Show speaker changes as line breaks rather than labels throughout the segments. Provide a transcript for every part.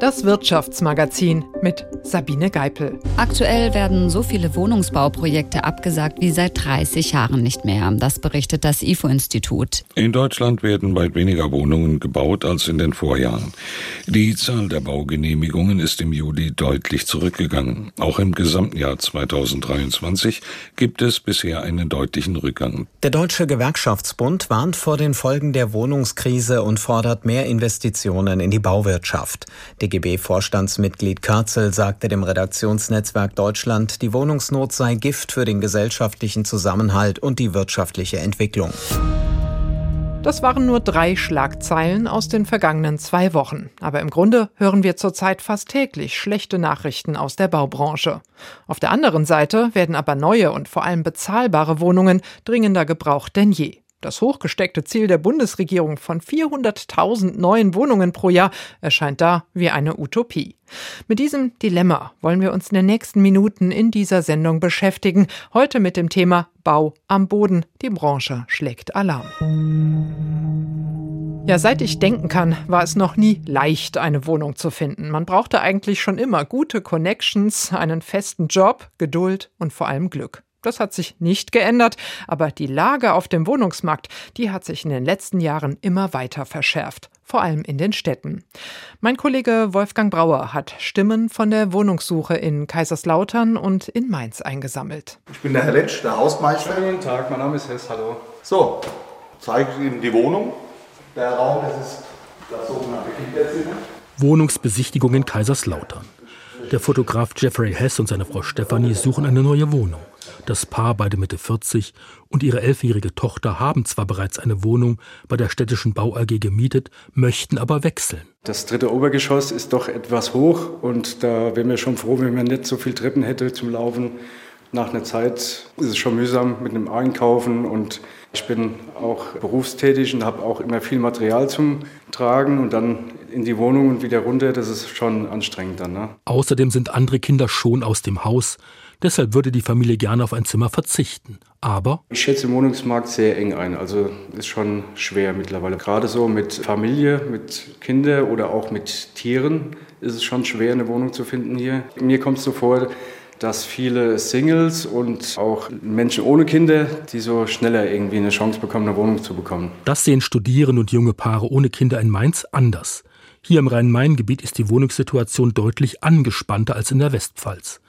Das Wirtschaftsmagazin mit Sabine Geipel.
Aktuell werden so viele Wohnungsbauprojekte abgesagt wie seit 30 Jahren nicht mehr. Das berichtet das IFO-Institut.
In Deutschland werden weit weniger Wohnungen gebaut als in den Vorjahren. Die Zahl der Baugenehmigungen ist im Juli deutlich zurückgegangen. Auch im gesamten Jahr 2023 gibt es bisher einen deutlichen Rückgang.
Der Deutsche Gewerkschaftsbund warnt vor den Folgen der Wohnungskrise und fordert mehr Investitionen in die Bauwirtschaft. DGB-Vorstandsmitglied Kürzel sagte dem Redaktionsnetzwerk Deutschland, die Wohnungsnot sei Gift für den gesellschaftlichen Zusammenhalt und die wirtschaftliche Entwicklung.
Das waren nur drei Schlagzeilen aus den vergangenen zwei Wochen. Aber im Grunde hören wir zurzeit fast täglich schlechte Nachrichten aus der Baubranche. Auf der anderen Seite werden aber neue und vor allem bezahlbare Wohnungen dringender gebraucht denn je. Das hochgesteckte Ziel der Bundesregierung von 400.000 neuen Wohnungen pro Jahr erscheint da wie eine Utopie. Mit diesem Dilemma wollen wir uns in den nächsten Minuten in dieser Sendung beschäftigen. Heute mit dem Thema Bau am Boden. Die Branche schlägt Alarm. Ja, seit ich denken kann, war es noch nie leicht, eine Wohnung zu finden. Man brauchte eigentlich schon immer gute Connections, einen festen Job, Geduld und vor allem Glück. Das hat sich nicht geändert, aber die Lage auf dem Wohnungsmarkt, die hat sich in den letzten Jahren immer weiter verschärft, vor allem in den Städten. Mein Kollege Wolfgang Brauer hat Stimmen von der Wohnungssuche in Kaiserslautern und in Mainz eingesammelt.
Ich bin der Herr Letsch, der Hausmeister.
Guten Tag, mein Name ist Hess, hallo.
So, zeige ich Ihnen die Wohnung. Der Raum, das ist das sogenannte Kinderzimmer.
Wohnungsbesichtigung in Kaiserslautern. Der Fotograf Jeffrey Hess und seine Frau Stephanie suchen eine neue Wohnung. Das Paar, beide Mitte 40, und ihre elfjährige Tochter haben zwar bereits eine Wohnung bei der städtischen Bau AG gemietet, möchten aber wechseln.
Das dritte Obergeschoss ist doch etwas hoch und da wären wir schon froh, wenn man nicht so viel Treppen hätte zum Laufen. Nach einer Zeit ist es schon mühsam mit dem Einkaufen und ich bin auch berufstätig und habe auch immer viel Material zum Tragen und dann in die Wohnung und wieder runter, das ist schon anstrengend dann. Ne?
Außerdem sind andere Kinder schon aus dem Haus. Deshalb würde die Familie gerne auf ein Zimmer verzichten. Aber
ich schätze den Wohnungsmarkt sehr eng ein. Also ist schon schwer mittlerweile. Gerade so mit Familie, mit Kindern oder auch mit Tieren ist es schon schwer, eine Wohnung zu finden hier. Mir kommt es so vor, dass viele Singles und auch Menschen ohne Kinder, die so schneller irgendwie eine Chance bekommen, eine Wohnung zu bekommen.
Das sehen Studierende und junge Paare ohne Kinder in Mainz anders. Hier im Rhein-Main-Gebiet ist die Wohnungssituation deutlich angespannter als in der Westpfalz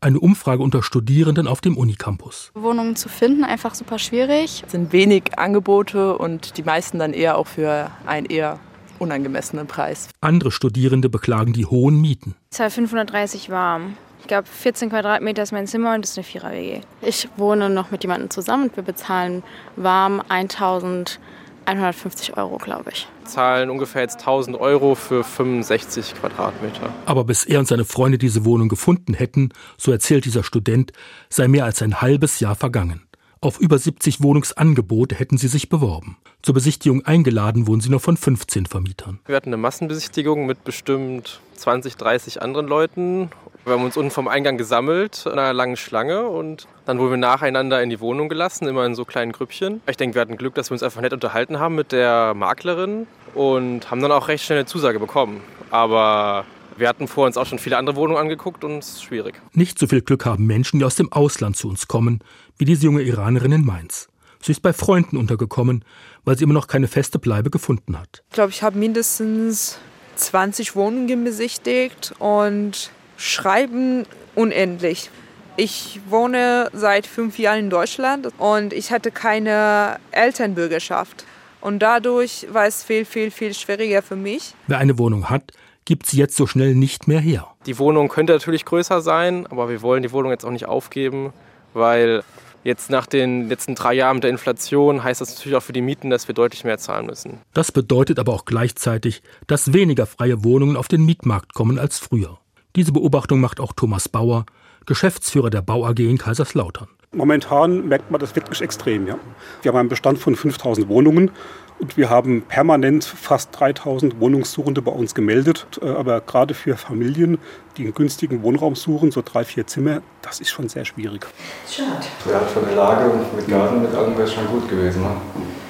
eine Umfrage unter Studierenden auf dem Unicampus.
Wohnungen zu finden, einfach super schwierig.
Es sind wenig Angebote und die meisten dann eher auch für einen eher unangemessenen Preis.
Andere Studierende beklagen die hohen Mieten.
Ist 530 warm. Ich glaube, 14 Quadratmeter ist mein Zimmer und das ist eine Vierer-WG. Ich wohne noch mit jemandem zusammen und wir bezahlen warm 1000 150 Euro, glaube ich.
Zahlen ungefähr jetzt 1000 Euro für 65 Quadratmeter.
Aber bis er und seine Freunde diese Wohnung gefunden hätten, so erzählt dieser Student, sei mehr als ein halbes Jahr vergangen. Auf über 70 Wohnungsangebote hätten sie sich beworben. Zur Besichtigung eingeladen wurden sie nur von 15 Vermietern.
Wir hatten eine Massenbesichtigung mit bestimmt 20, 30 anderen Leuten. Wir haben uns unten vom Eingang gesammelt in einer langen Schlange und dann wurden wir nacheinander in die Wohnung gelassen, immer in so kleinen Grüppchen. Ich denke, wir hatten Glück, dass wir uns einfach nett unterhalten haben mit der Maklerin und haben dann auch recht schnell eine Zusage bekommen. Aber wir hatten vor uns auch schon viele andere Wohnungen angeguckt und es ist schwierig.
Nicht so viel Glück haben Menschen, die aus dem Ausland zu uns kommen, wie diese junge Iranerin in Mainz. Sie ist bei Freunden untergekommen, weil sie immer noch keine feste Bleibe gefunden hat.
Ich glaube, ich habe mindestens 20 Wohnungen besichtigt und schreiben unendlich. Ich wohne seit fünf Jahren in Deutschland und ich hatte keine Elternbürgerschaft. Und dadurch war es viel, viel, viel schwieriger für mich.
Wer eine Wohnung hat, gibt sie jetzt so schnell nicht mehr her.
Die Wohnung könnte natürlich größer sein, aber wir wollen die Wohnung jetzt auch nicht aufgeben, weil Jetzt nach den letzten drei Jahren mit der Inflation heißt das natürlich auch für die Mieten, dass wir deutlich mehr zahlen müssen.
Das bedeutet aber auch gleichzeitig, dass weniger freie Wohnungen auf den Mietmarkt kommen als früher. Diese Beobachtung macht auch Thomas Bauer, Geschäftsführer der Bau AG in Kaiserslautern.
Momentan merkt man das wirklich extrem. Ja. Wir haben einen Bestand von 5000 Wohnungen und wir haben permanent fast 3000 Wohnungssuchende bei uns gemeldet. Äh, aber gerade für Familien, die einen günstigen Wohnraum suchen, so drei, vier Zimmer, das ist schon sehr schwierig.
Schade. Ja, von der Lage und mit Garten, mit allem wäre es schon gut gewesen. Ne?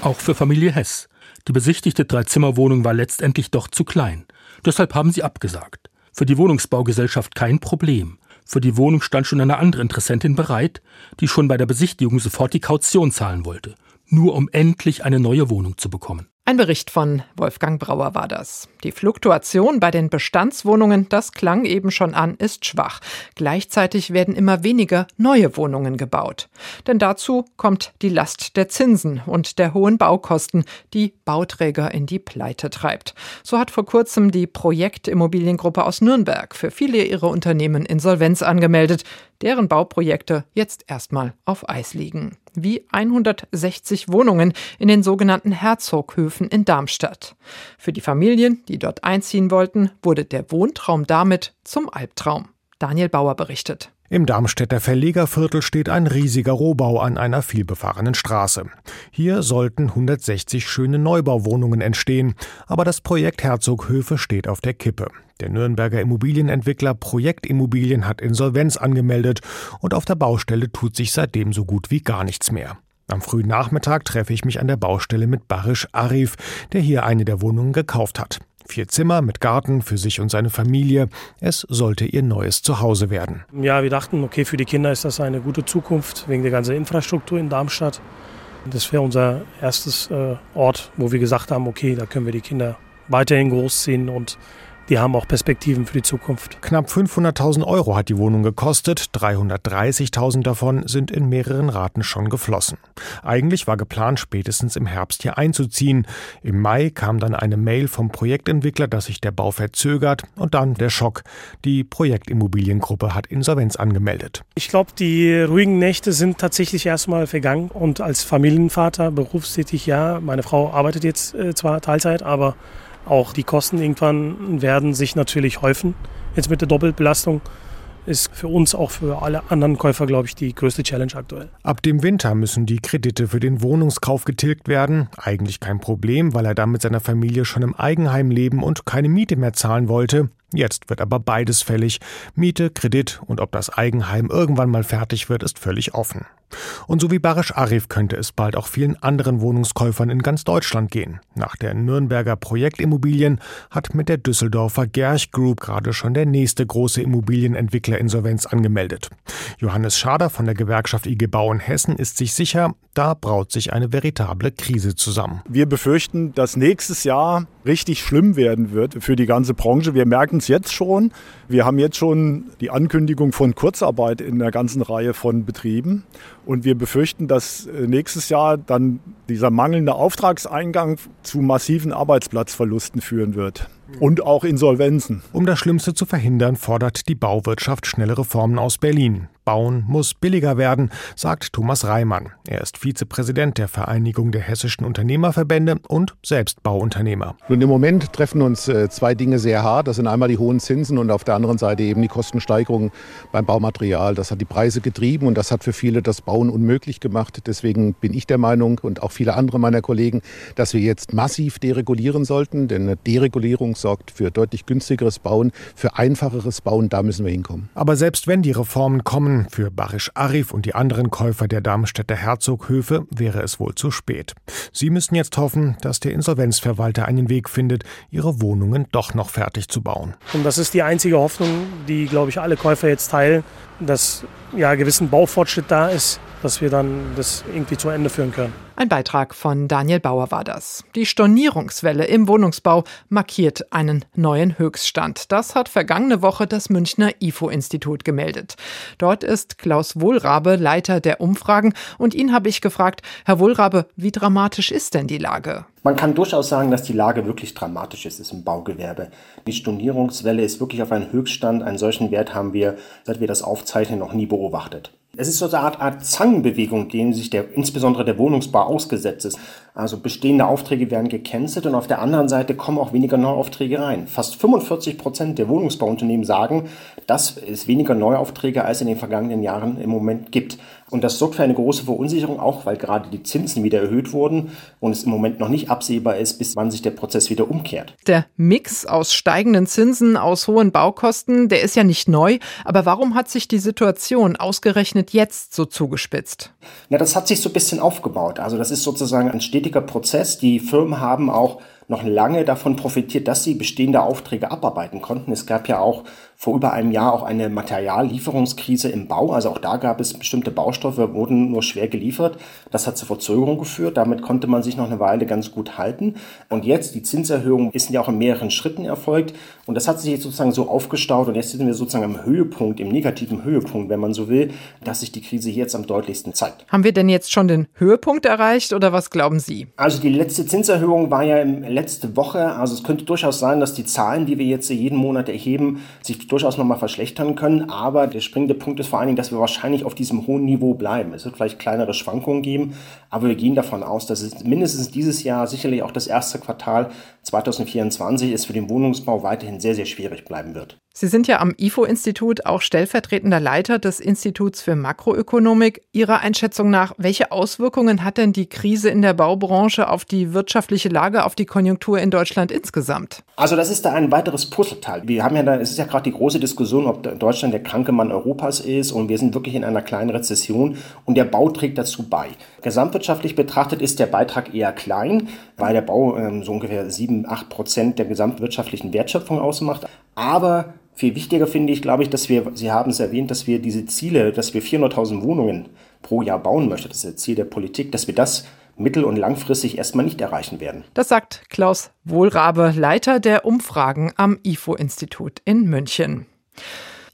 Auch für Familie Hess. Die besichtigte Dreizimmerwohnung war letztendlich doch zu klein. Deshalb haben sie abgesagt. Für die Wohnungsbaugesellschaft kein Problem. Für die Wohnung stand schon eine andere Interessentin bereit, die schon bei der Besichtigung sofort die Kaution zahlen wollte, nur um endlich eine neue Wohnung zu bekommen.
Ein Bericht von Wolfgang Brauer war das. Die Fluktuation bei den Bestandswohnungen, das klang eben schon an, ist schwach. Gleichzeitig werden immer weniger neue Wohnungen gebaut. Denn dazu kommt die Last der Zinsen und der hohen Baukosten, die Bauträger in die Pleite treibt. So hat vor kurzem die Projektimmobiliengruppe aus Nürnberg für viele ihrer Unternehmen Insolvenz angemeldet, deren Bauprojekte jetzt erstmal auf Eis liegen wie 160 Wohnungen in den sogenannten Herzoghöfen in Darmstadt. Für die Familien, die dort einziehen wollten, wurde der Wohntraum damit zum Albtraum. Daniel Bauer berichtet.
Im Darmstädter Verlegerviertel steht ein riesiger Rohbau an einer vielbefahrenen Straße. Hier sollten 160 schöne Neubauwohnungen entstehen, aber das Projekt Herzoghöfe steht auf der Kippe. Der Nürnberger Immobilienentwickler Projektimmobilien hat Insolvenz angemeldet und auf der Baustelle tut sich seitdem so gut wie gar nichts mehr. Am frühen Nachmittag treffe ich mich an der Baustelle mit Barisch Arif, der hier eine der Wohnungen gekauft hat. Vier Zimmer mit Garten für sich und seine Familie. Es sollte ihr neues Zuhause werden.
Ja, wir dachten, okay, für die Kinder ist das eine gute Zukunft wegen der ganzen Infrastruktur in Darmstadt. Das wäre unser erstes äh, Ort, wo wir gesagt haben, okay, da können wir die Kinder weiterhin großziehen und die haben auch Perspektiven für die Zukunft.
Knapp 500.000 Euro hat die Wohnung gekostet, 330.000 davon sind in mehreren Raten schon geflossen. Eigentlich war geplant, spätestens im Herbst hier einzuziehen. Im Mai kam dann eine Mail vom Projektentwickler, dass sich der Bau verzögert und dann der Schock. Die Projektimmobiliengruppe hat Insolvenz angemeldet.
Ich glaube, die ruhigen Nächte sind tatsächlich erstmal vergangen und als Familienvater berufstätig, ja, meine Frau arbeitet jetzt äh, zwar Teilzeit, aber auch die Kosten irgendwann werden sich natürlich häufen. Jetzt mit der Doppelbelastung ist für uns, auch für alle anderen Käufer, glaube ich, die größte Challenge aktuell.
Ab dem Winter müssen die Kredite für den Wohnungskauf getilgt werden. Eigentlich kein Problem, weil er da mit seiner Familie schon im Eigenheim leben und keine Miete mehr zahlen wollte. Jetzt wird aber beides fällig. Miete, Kredit und ob das Eigenheim irgendwann mal fertig wird, ist völlig offen. Und so wie Barisch Arif könnte es bald auch vielen anderen Wohnungskäufern in ganz Deutschland gehen. Nach der Nürnberger Projektimmobilien hat mit der Düsseldorfer Gerch Group gerade schon der nächste große Immobilienentwickler Insolvenz angemeldet. Johannes Schader von der Gewerkschaft IG Bau in Hessen ist sich sicher, da braut sich eine veritable Krise zusammen.
Wir befürchten, dass nächstes Jahr richtig schlimm werden wird für die ganze Branche. Wir merken es jetzt schon. Wir haben jetzt schon die Ankündigung von Kurzarbeit in der ganzen Reihe von Betrieben. Und wir befürchten, dass äh, nächstes Jahr dann dieser mangelnde Auftragseingang zu massiven Arbeitsplatzverlusten führen wird und auch Insolvenzen.
Um das Schlimmste zu verhindern, fordert die Bauwirtschaft schnelle Reformen aus Berlin. Bauen muss billiger werden, sagt Thomas Reimann. Er ist Vizepräsident der Vereinigung der hessischen Unternehmerverbände und selbst Bauunternehmer.
Nun im Moment treffen uns äh, zwei Dinge sehr hart. Das sind einmal die hohen Zinsen und auf der anderen Seite eben die Kostensteigerung beim Baumaterial. Das hat die Preise getrieben und das hat für viele das Bauen unmöglich gemacht. Deswegen bin ich der Meinung und auch viele andere meiner Kollegen, dass wir jetzt massiv deregulieren sollten, denn eine Deregulierung sorgt für deutlich günstigeres Bauen, für einfacheres Bauen. Da müssen wir hinkommen.
Aber selbst wenn die Reformen kommen, für Barisch Arif und die anderen Käufer der Darmstädter Herzoghöfe wäre es wohl zu spät. Sie müssen jetzt hoffen, dass der Insolvenzverwalter einen Weg findet, ihre Wohnungen doch noch fertig zu bauen.
Und das ist die einzige Hoffnung, die, glaube ich, alle Käufer jetzt teilen, dass ja gewissen Baufortschritt da ist, dass wir dann das irgendwie zu Ende führen können.
Ein Beitrag von Daniel Bauer war das. Die Stornierungswelle im Wohnungsbau markiert einen neuen Höchststand. Das hat vergangene Woche das Münchner IFO-Institut gemeldet. Dort ist Klaus Wohlrabe Leiter der Umfragen und ihn habe ich gefragt, Herr Wohlrabe, wie dramatisch ist denn die Lage?
Man kann durchaus sagen, dass die Lage wirklich dramatisch ist, ist im Baugewerbe. Die Stornierungswelle ist wirklich auf einen Höchststand. Einen solchen Wert haben wir, seit wir das aufzeichnen, noch nie beobachtet. Es ist so eine Art, Art Zangenbewegung, dem sich der, insbesondere der Wohnungsbau ausgesetzt ist. Also bestehende Aufträge werden gecancelt und auf der anderen Seite kommen auch weniger Neuaufträge rein. Fast 45 Prozent der Wohnungsbauunternehmen sagen, dass es weniger Neuaufträge als in den vergangenen Jahren im Moment gibt. Und das sorgt für eine große Verunsicherung, auch weil gerade die Zinsen wieder erhöht wurden und es im Moment noch nicht absehbar ist, bis wann sich der Prozess wieder umkehrt.
Der Mix aus steigenden Zinsen, aus hohen Baukosten, der ist ja nicht neu. Aber warum hat sich die Situation ausgerechnet jetzt so zugespitzt?
Ja, das hat sich so ein bisschen aufgebaut. Also das ist sozusagen ein stetiger Prozess. Die Firmen haben auch noch lange davon profitiert, dass sie bestehende Aufträge abarbeiten konnten. Es gab ja auch vor über einem Jahr auch eine Materiallieferungskrise im Bau. Also auch da gab es bestimmte Baustoffe, wurden nur schwer geliefert. Das hat zur Verzögerung geführt. Damit konnte man sich noch eine Weile ganz gut halten. Und jetzt, die Zinserhöhung ist ja auch in mehreren Schritten erfolgt. Und das hat sich jetzt sozusagen so aufgestaut. Und jetzt sind wir sozusagen am Höhepunkt, im negativen Höhepunkt, wenn man so will, dass sich die Krise jetzt am deutlichsten zeigt.
Haben wir denn jetzt schon den Höhepunkt erreicht oder was glauben Sie?
Also die letzte Zinserhöhung war ja letzte Woche. Also es könnte durchaus sein, dass die Zahlen, die wir jetzt jeden Monat erheben, sich durchaus nochmal verschlechtern können. Aber der springende Punkt ist vor allen Dingen, dass wir wahrscheinlich auf diesem hohen Niveau bleiben. Es wird vielleicht kleinere Schwankungen geben, aber wir gehen davon aus, dass es mindestens dieses Jahr, sicherlich auch das erste Quartal 2024 ist für den Wohnungsbau weiterhin sehr, sehr schwierig bleiben wird.
Sie sind ja am IFO-Institut auch stellvertretender Leiter des Instituts für Makroökonomik. Ihrer Einschätzung nach, welche Auswirkungen hat denn die Krise in der Baubranche auf die wirtschaftliche Lage, auf die Konjunktur in Deutschland insgesamt?
Also das ist da ein weiteres Puzzleteil. Wir haben ja da, es ist ja gerade die große Diskussion, ob Deutschland der kranke Mann Europas ist und wir sind wirklich in einer kleinen Rezession und der Bau trägt dazu bei. Gesamtwirtschaftlich betrachtet ist der Beitrag eher klein, weil der Bau ähm, so ungefähr 7, 8 Prozent der gesamtwirtschaftlichen Wertschöpfung ausmacht. Aber viel wichtiger finde ich, glaube ich, dass wir, Sie haben es erwähnt, dass wir diese Ziele, dass wir 400.000 Wohnungen pro Jahr bauen möchten, das ist das Ziel der Politik, dass wir das mittel- und langfristig erstmal nicht erreichen werden.
Das sagt Klaus Wohlrabe, Leiter der Umfragen am IFO-Institut in München.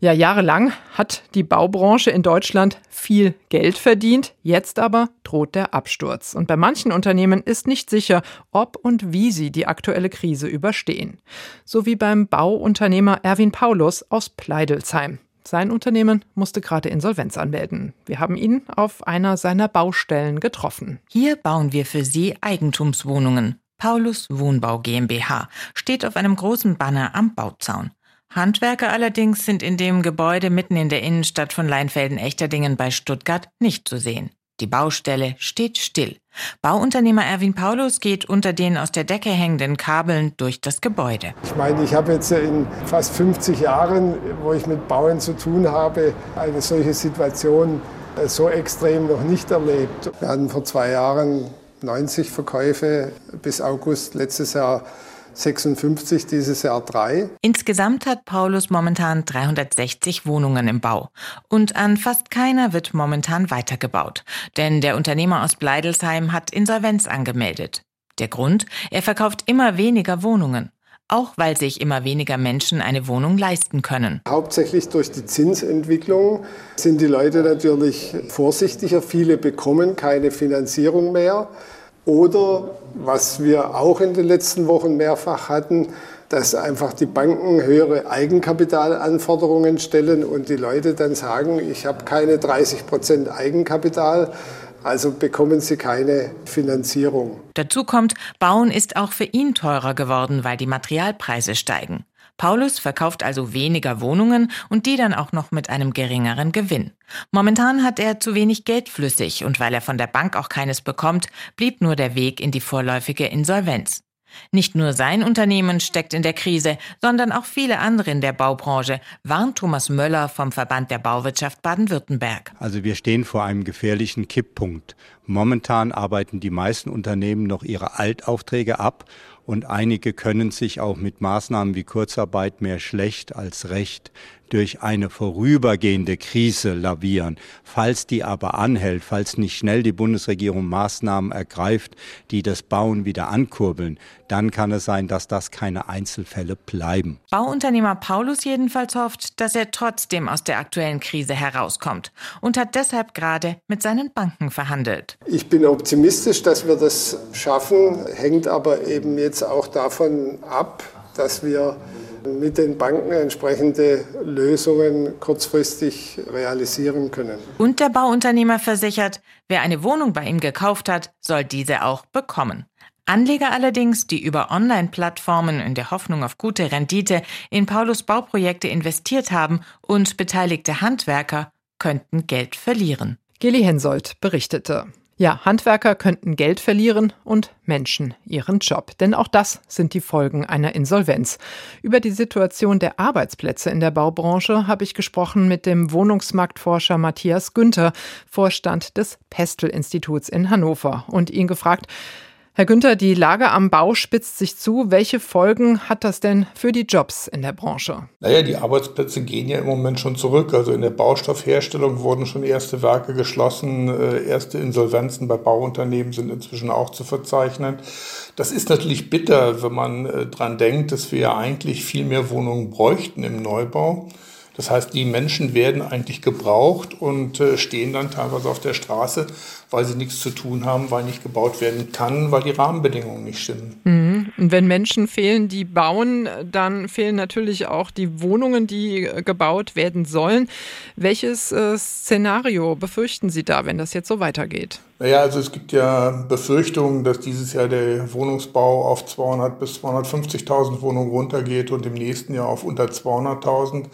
Ja, jahrelang hat die Baubranche in Deutschland viel Geld verdient, jetzt aber droht der Absturz. Und bei manchen Unternehmen ist nicht sicher, ob und wie sie die aktuelle Krise überstehen. So wie beim Bauunternehmer Erwin Paulus aus Pleidelsheim. Sein Unternehmen musste gerade Insolvenz anmelden. Wir haben ihn auf einer seiner Baustellen getroffen.
Hier bauen wir für Sie Eigentumswohnungen. Paulus Wohnbau GmbH steht auf einem großen Banner am Bauzaun. Handwerker allerdings sind in dem Gebäude mitten in der Innenstadt von Leinfelden-Echterdingen bei Stuttgart nicht zu sehen. Die Baustelle steht still. Bauunternehmer Erwin Paulus geht unter den aus der Decke hängenden Kabeln durch das Gebäude.
Ich meine, ich habe jetzt in fast 50 Jahren, wo ich mit Bauen zu tun habe, eine solche Situation so extrem noch nicht erlebt. Wir hatten vor zwei Jahren 90 Verkäufe bis August letztes Jahr 56, dieses Jahr drei.
Insgesamt hat Paulus momentan 360 Wohnungen im Bau. Und an fast keiner wird momentan weitergebaut. Denn der Unternehmer aus Bleidelsheim hat Insolvenz angemeldet. Der Grund? Er verkauft immer weniger Wohnungen. Auch weil sich immer weniger Menschen eine Wohnung leisten können.
Hauptsächlich durch die Zinsentwicklung sind die Leute natürlich vorsichtiger. Viele bekommen keine Finanzierung mehr. Oder was wir auch in den letzten Wochen mehrfach hatten, dass einfach die Banken höhere Eigenkapitalanforderungen stellen und die Leute dann sagen, ich habe keine 30 Prozent Eigenkapital, also bekommen sie keine Finanzierung.
Dazu kommt, Bauen ist auch für ihn teurer geworden, weil die Materialpreise steigen. Paulus verkauft also weniger Wohnungen und die dann auch noch mit einem geringeren Gewinn. Momentan hat er zu wenig Geld flüssig und weil er von der Bank auch keines bekommt, blieb nur der Weg in die vorläufige Insolvenz. Nicht nur sein Unternehmen steckt in der Krise, sondern auch viele andere in der Baubranche, warnt Thomas Möller vom Verband der Bauwirtschaft Baden-Württemberg.
Also wir stehen vor einem gefährlichen Kipppunkt. Momentan arbeiten die meisten Unternehmen noch ihre Altaufträge ab und einige können sich auch mit Maßnahmen wie Kurzarbeit mehr schlecht als recht durch eine vorübergehende Krise lavieren. Falls die aber anhält, falls nicht schnell die Bundesregierung Maßnahmen ergreift, die das Bauen wieder ankurbeln, dann kann es sein, dass das keine Einzelfälle bleiben.
Bauunternehmer Paulus jedenfalls hofft, dass er trotzdem aus der aktuellen Krise herauskommt und hat deshalb gerade mit seinen Banken verhandelt.
Ich bin optimistisch, dass wir das schaffen, hängt aber eben jetzt auch davon ab, dass wir mit den Banken entsprechende Lösungen kurzfristig realisieren können.
Und der Bauunternehmer versichert, wer eine Wohnung bei ihm gekauft hat, soll diese auch bekommen. Anleger allerdings, die über Online-Plattformen in der Hoffnung auf gute Rendite in Paulus Bauprojekte investiert haben und beteiligte Handwerker, könnten Geld verlieren.
Geli Hensoldt berichtete. Ja, Handwerker könnten Geld verlieren und Menschen ihren Job. Denn auch das sind die Folgen einer Insolvenz. Über die Situation der Arbeitsplätze in der Baubranche habe ich gesprochen mit dem Wohnungsmarktforscher Matthias Günther, Vorstand des Pestel-Instituts in Hannover, und ihn gefragt, Herr Günther, die Lage am Bau spitzt sich zu. Welche Folgen hat das denn für die Jobs in der Branche?
Naja, die Arbeitsplätze gehen ja im Moment schon zurück. Also in der Baustoffherstellung wurden schon erste Werke geschlossen. Äh, erste Insolvenzen bei Bauunternehmen sind inzwischen auch zu verzeichnen. Das ist natürlich bitter, wenn man äh, dran denkt, dass wir ja eigentlich viel mehr Wohnungen bräuchten im Neubau. Das heißt, die Menschen werden eigentlich gebraucht und äh, stehen dann teilweise auf der Straße, weil sie nichts zu tun haben, weil nicht gebaut werden kann, weil die Rahmenbedingungen nicht stimmen.
Mhm. Und wenn Menschen fehlen, die bauen, dann fehlen natürlich auch die Wohnungen, die äh, gebaut werden sollen. Welches äh, Szenario befürchten Sie da, wenn das jetzt so weitergeht?
Naja, also es gibt ja Befürchtungen, dass dieses Jahr der Wohnungsbau auf 200 bis 250.000 Wohnungen runtergeht und im nächsten Jahr auf unter 200.000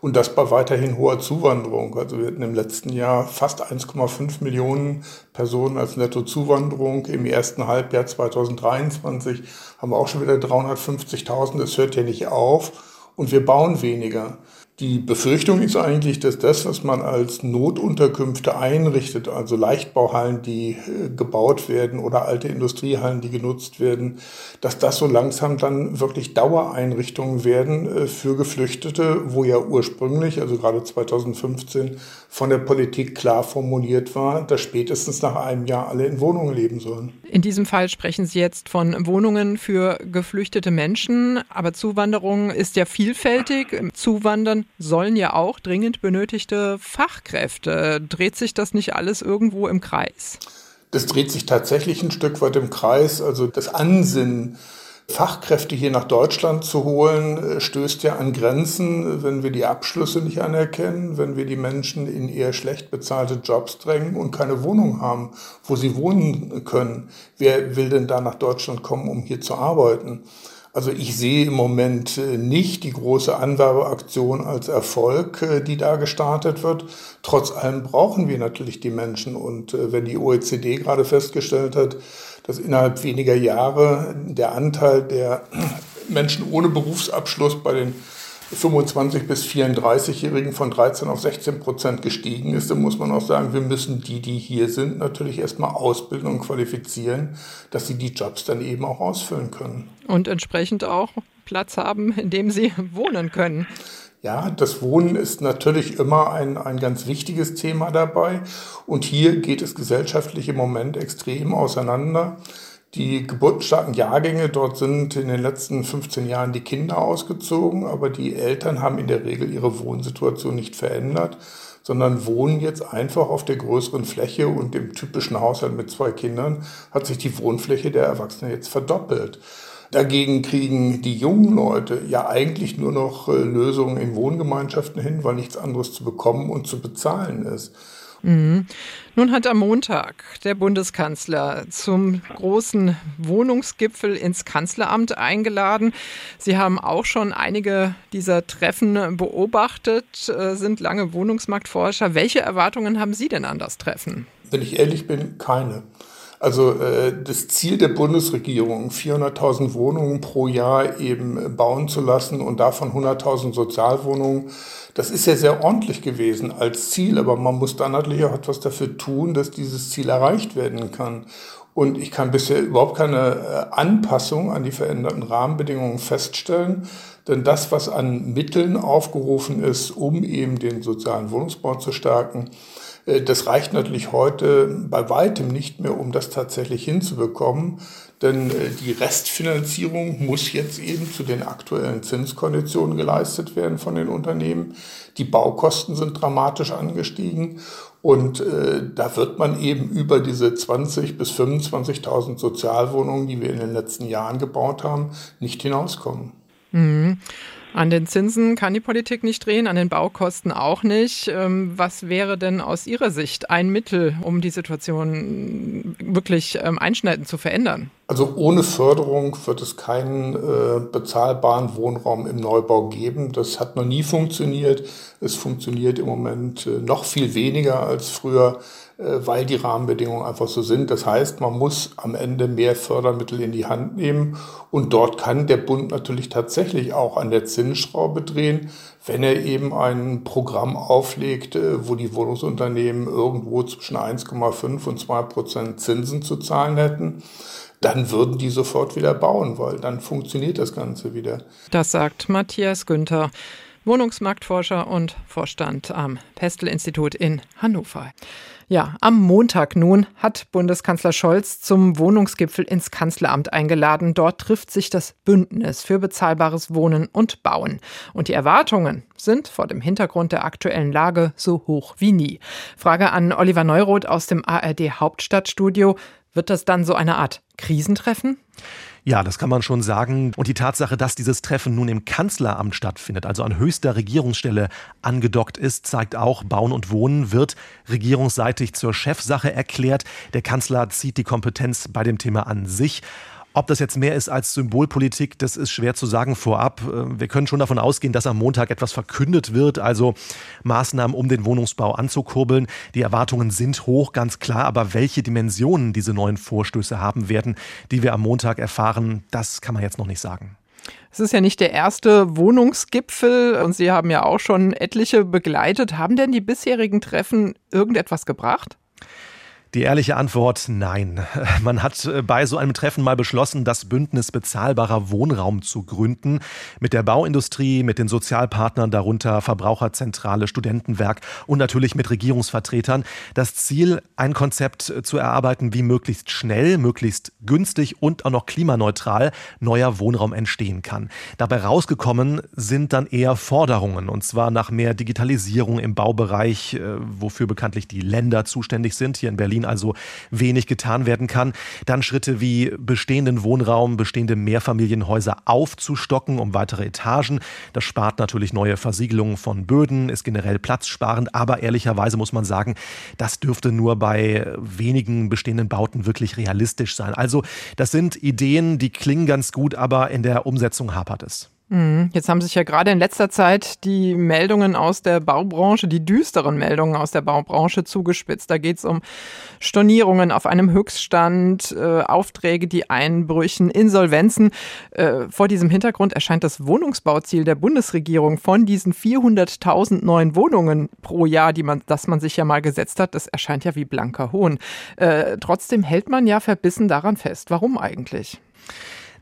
und das bei weiterhin hoher Zuwanderung. Also wir hatten im letzten Jahr fast 1,5 Millionen Personen als Nettozuwanderung. Im ersten Halbjahr 2023 haben wir auch schon wieder 350.000. Das hört ja nicht auf und wir bauen weniger. Die Befürchtung ist eigentlich, dass das, was man als Notunterkünfte einrichtet, also Leichtbauhallen, die äh, gebaut werden oder alte Industriehallen, die genutzt werden, dass das so langsam dann wirklich Dauereinrichtungen werden äh, für Geflüchtete, wo ja ursprünglich, also gerade 2015, von der Politik klar formuliert war, dass spätestens nach einem Jahr alle in Wohnungen leben sollen.
In diesem Fall sprechen Sie jetzt von Wohnungen für geflüchtete Menschen, aber Zuwanderung ist ja vielfältig. Zuwandern sollen ja auch dringend benötigte Fachkräfte. Dreht sich das nicht alles irgendwo im Kreis?
Das dreht sich tatsächlich ein Stück weit im Kreis. Also das Ansinnen, Fachkräfte hier nach Deutschland zu holen, äh, stößt ja an Grenzen, wenn wir die Abschlüsse nicht anerkennen, wenn wir die Menschen in eher schlecht bezahlte Jobs drängen und keine Wohnung haben, wo sie wohnen können. Wer will denn da nach Deutschland kommen, um hier zu arbeiten? Also ich sehe im Moment äh, nicht die große Anwerbeaktion als Erfolg, äh, die da gestartet wird. Trotz allem brauchen wir natürlich die Menschen. Und äh, wenn die OECD gerade festgestellt hat, dass innerhalb weniger Jahre der Anteil der Menschen ohne Berufsabschluss bei den 25 bis 34-Jährigen von 13 auf 16 Prozent gestiegen ist, dann muss man auch sagen, wir müssen die, die hier sind, natürlich erstmal ausbilden und qualifizieren, dass sie die Jobs dann eben auch ausfüllen können.
Und entsprechend auch Platz haben, in dem sie wohnen können.
Ja, das Wohnen ist natürlich immer ein, ein ganz wichtiges Thema dabei. Und hier geht es gesellschaftlich im Moment extrem auseinander. Die geburtenstarken Jahrgänge, dort sind in den letzten 15 Jahren die Kinder ausgezogen, aber die Eltern haben in der Regel ihre Wohnsituation nicht verändert, sondern wohnen jetzt einfach auf der größeren Fläche und im typischen Haushalt mit zwei Kindern hat sich die Wohnfläche der Erwachsenen jetzt verdoppelt. Dagegen kriegen die jungen Leute ja eigentlich nur noch äh, Lösungen in Wohngemeinschaften hin, weil nichts anderes zu bekommen und zu bezahlen ist.
Mhm. Nun hat am Montag der Bundeskanzler zum großen Wohnungsgipfel ins Kanzleramt eingeladen. Sie haben auch schon einige dieser Treffen beobachtet, äh, sind lange Wohnungsmarktforscher. Welche Erwartungen haben Sie denn an das Treffen?
Wenn ich ehrlich bin, keine. Also äh, das Ziel der Bundesregierung, 400.000 Wohnungen pro Jahr eben bauen zu lassen und davon 100.000 Sozialwohnungen, das ist ja sehr ordentlich gewesen als Ziel, aber man muss dann natürlich auch etwas dafür tun, dass dieses Ziel erreicht werden kann. Und ich kann bisher überhaupt keine äh, Anpassung an die veränderten Rahmenbedingungen feststellen. Denn das, was an Mitteln aufgerufen ist, um eben den sozialen Wohnungsbau zu stärken, das reicht natürlich heute bei weitem nicht mehr, um das tatsächlich hinzubekommen. Denn äh, die Restfinanzierung muss jetzt eben zu den aktuellen Zinskonditionen geleistet werden von den Unternehmen. Die Baukosten sind dramatisch angestiegen und äh, da wird man eben über diese 20 bis 25.000 Sozialwohnungen, die wir in den letzten Jahren gebaut haben, nicht hinauskommen.
Mhm. An den Zinsen kann die Politik nicht drehen, an den Baukosten auch nicht. Ähm, was wäre denn aus Ihrer Sicht ein Mittel, um die Situation wirklich ähm, einschneidend zu verändern?
Also ohne Förderung wird es keinen äh, bezahlbaren Wohnraum im Neubau geben. Das hat noch nie funktioniert. Es funktioniert im Moment äh, noch viel weniger als früher, weil die Rahmenbedingungen einfach so sind. Das heißt, man muss am Ende mehr Fördermittel in die Hand nehmen und dort kann der Bund natürlich tatsächlich auch an der Zinsschraube drehen, wenn er eben ein Programm auflegt, äh, wo die Wohnungsunternehmen irgendwo zwischen 1,5 und 2 Prozent Zinsen zu zahlen hätten dann würden die sofort wieder bauen, weil dann funktioniert das Ganze wieder.
Das sagt Matthias Günther. Wohnungsmarktforscher und Vorstand am Pestel-Institut in Hannover. Ja, am Montag nun hat Bundeskanzler Scholz zum Wohnungsgipfel ins Kanzleramt eingeladen. Dort trifft sich das Bündnis für bezahlbares Wohnen und Bauen. Und die Erwartungen sind vor dem Hintergrund der aktuellen Lage so hoch wie nie. Frage an Oliver Neuroth aus dem ARD Hauptstadtstudio. Wird das dann so eine Art Krisentreffen?
Ja, das kann man schon sagen. Und die Tatsache, dass dieses Treffen nun im Kanzleramt stattfindet, also an höchster Regierungsstelle angedockt ist, zeigt auch, Bauen und Wohnen wird regierungsseitig zur Chefsache erklärt. Der Kanzler zieht die Kompetenz bei dem Thema an sich. Ob das jetzt mehr ist als Symbolpolitik, das ist schwer zu sagen vorab. Äh, wir können schon davon ausgehen, dass am Montag etwas verkündet wird, also Maßnahmen, um den Wohnungsbau anzukurbeln. Die Erwartungen sind hoch, ganz klar, aber welche Dimensionen diese neuen Vorstöße haben werden, die wir am Montag erfahren, das kann man jetzt noch nicht sagen.
Es ist ja nicht der erste Wohnungsgipfel und Sie haben ja auch schon etliche begleitet. Haben denn die bisherigen Treffen irgendetwas gebracht?
Die ehrliche Antwort nein. Man hat äh, bei so einem Treffen mal beschlossen, das Bündnis bezahlbarer Wohnraum zu gründen. Mit der Bauindustrie, mit den Sozialpartnern, darunter Verbraucherzentrale, Studentenwerk und natürlich mit Regierungsvertretern. Das Ziel, ein Konzept äh, zu erarbeiten, wie möglichst schnell, möglichst günstig und auch noch klimaneutral neuer Wohnraum entstehen kann. Dabei rausgekommen sind dann eher Forderungen, und zwar nach mehr Digitalisierung im Baubereich, äh, wofür bekanntlich die Länder zuständig sind. Hier in Berlin Berlin also wenig getan werden kann. Dann Schritte wie bestehenden Wohnraum, bestehende Mehrfamilienhäuser aufzustocken um weitere Etagen. Das spart natürlich neue Versiegelungen von Böden, ist generell platzsparend, aber ehrlicherweise muss man sagen, das dürfte nur bei wenigen bestehenden Bauten wirklich realistisch sein. Also das sind Ideen, die klingen ganz gut, aber in der Umsetzung hapert es.
Mhm. Jetzt haben sich ja gerade in letzter Zeit die Meldungen aus der Baubranche, die düsteren Meldungen aus der Baubranche zugespitzt. Da geht es um Stornierungen auf einem Höchststand, äh, Aufträge, die einbrüchen, Insolvenzen. Äh, vor diesem Hintergrund erscheint das Wohnungsbauziel der Bundesregierung von diesen 400.000 neuen Wohnungen pro Jahr, die man, das man sich ja mal gesetzt hat, das erscheint ja wie blanker Hohn. Äh, trotzdem hält man ja verbissen daran fest. Warum eigentlich?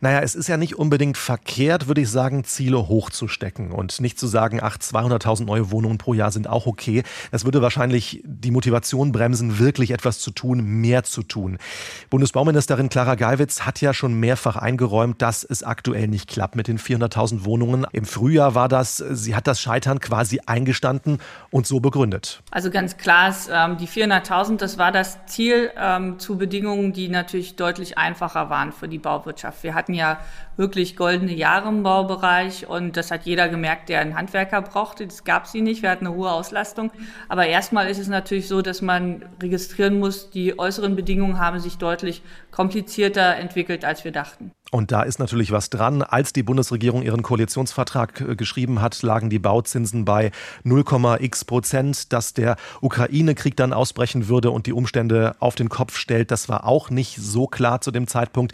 Naja, es ist ja nicht unbedingt verkehrt, würde ich sagen, Ziele hochzustecken und nicht zu sagen, ach, 200.000 neue Wohnungen pro Jahr sind auch okay. Das würde wahrscheinlich die Motivation bremsen, wirklich etwas zu tun, mehr zu tun. Bundesbauministerin Clara Geiwitz hat ja schon mehrfach eingeräumt, dass es aktuell nicht klappt mit den 400.000 Wohnungen. Im Frühjahr war das, sie hat das Scheitern quasi eingestanden und so begründet.
Also ganz klar ist, ähm, die 400.000, das war das Ziel ähm, zu Bedingungen, die natürlich deutlich einfacher waren für die Bauwirtschaft. Wir hatten hatten ja wirklich goldene Jahre im Baubereich und das hat jeder gemerkt, der einen Handwerker brauchte. Das gab sie nicht. Wir hatten eine hohe Auslastung. Aber erstmal ist es natürlich so, dass man registrieren muss, die äußeren Bedingungen haben sich deutlich komplizierter entwickelt, als wir dachten.
Und da ist natürlich was dran. Als die Bundesregierung ihren Koalitionsvertrag äh, geschrieben hat, lagen die Bauzinsen bei 0,x Prozent. Dass der Ukraine-Krieg dann ausbrechen würde und die Umstände auf den Kopf stellt, das war auch nicht so klar zu dem Zeitpunkt.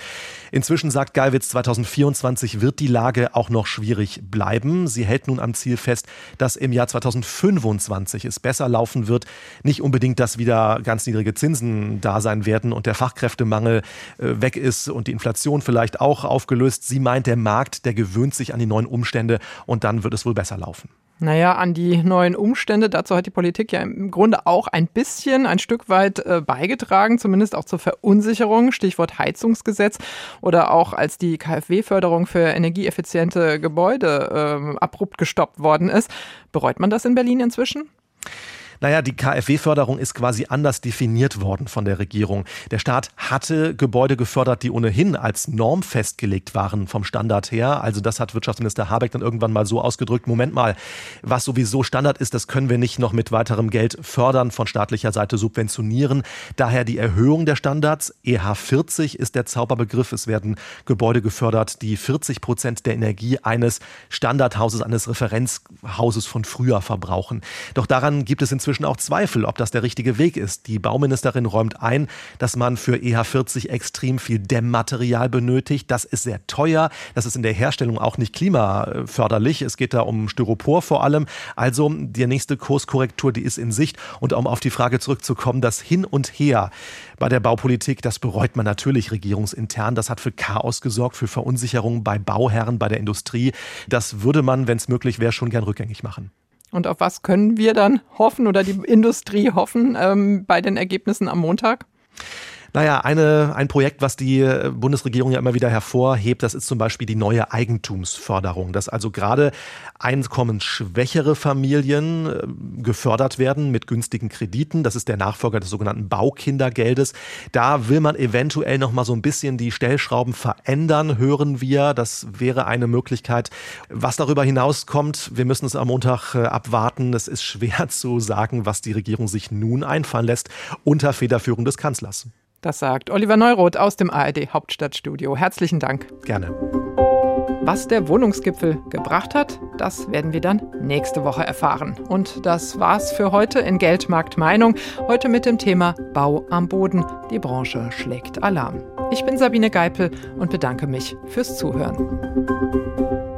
Inzwischen sagt Geiwitz, 2024 wird die Lage auch noch schwierig bleiben. Sie hält nun am Ziel fest, dass im Jahr 2025 es besser laufen wird. Nicht unbedingt, dass wieder ganz niedrige Zinsen da sein werden und der Fachkräftemangel äh, weg ist und die Inflation vielleicht auch aufgelöst. Sie meint, der Markt, der gewöhnt sich an die neuen Umstände und dann wird es wohl besser laufen.
Naja, an die neuen Umstände, dazu hat die Politik ja im Grunde auch ein bisschen, ein Stück weit äh, beigetragen, zumindest auch zur Verunsicherung, Stichwort Heizungsgesetz oder auch als die KfW-Förderung für energieeffiziente Gebäude äh, abrupt gestoppt worden ist. Bereut man das in Berlin inzwischen?
Naja, die KfW-Förderung ist quasi anders definiert worden von der Regierung. Der Staat hatte Gebäude gefördert, die ohnehin als Norm festgelegt waren vom Standard her. Also das hat Wirtschaftsminister Habeck dann irgendwann mal so ausgedrückt, Moment mal, was sowieso Standard ist, das können wir nicht noch mit weiterem Geld fördern, von staatlicher Seite subventionieren. Daher die Erhöhung der Standards. EH 40 ist der Zauberbegriff. Es werden Gebäude gefördert, die 40 Prozent der Energie eines Standardhauses, eines Referenzhauses von früher verbrauchen. Doch daran gibt es inzwischen inzwischen auch Zweifel, ob das der richtige Weg ist. Die Bauministerin räumt ein, dass man für EH40 extrem viel Dämmmaterial benötigt. Das ist sehr teuer. Das ist in der Herstellung auch nicht klimaförderlich. Es geht da um Styropor vor allem. Also die nächste Kurskorrektur, die ist in Sicht. Und um auf die Frage zurückzukommen, das Hin und Her bei der Baupolitik, das bereut man natürlich regierungsintern. Das hat für Chaos gesorgt, für Verunsicherung bei Bauherren, bei der Industrie. Das würde man, wenn es möglich wäre, schon gern rückgängig machen.
Und auf was können wir dann hoffen oder die Industrie hoffen ähm, bei den Ergebnissen am Montag?
Naja, eine, ein Projekt, was die äh, Bundesregierung ja immer wieder hervorhebt, das ist zum Beispiel die neue Eigentumsförderung, dass also gerade einkommensschwächere Familien äh, gefördert werden mit günstigen Krediten. Das ist der Nachfolger des sogenannten Baukindergeldes. Da will man eventuell noch mal so ein bisschen die Stellschrauben verändern, hören wir. Das wäre eine Möglichkeit. Was darüber hinauskommt, wir müssen es am Montag äh, abwarten. Es ist schwer zu sagen, was die Regierung sich nun einfallen lässt unter Federführung des Kanzlers.
Das sagt Oliver Neuroth aus dem ARD Hauptstadtstudio. Herzlichen Dank.
Gerne.
Was der Wohnungsgipfel gebracht hat, das werden wir dann nächste Woche erfahren. Und das war's für heute in Geldmarkt Meinung. Heute mit dem Thema Bau am Boden. Die Branche schlägt Alarm. Ich bin Sabine Geipel und bedanke mich fürs Zuhören.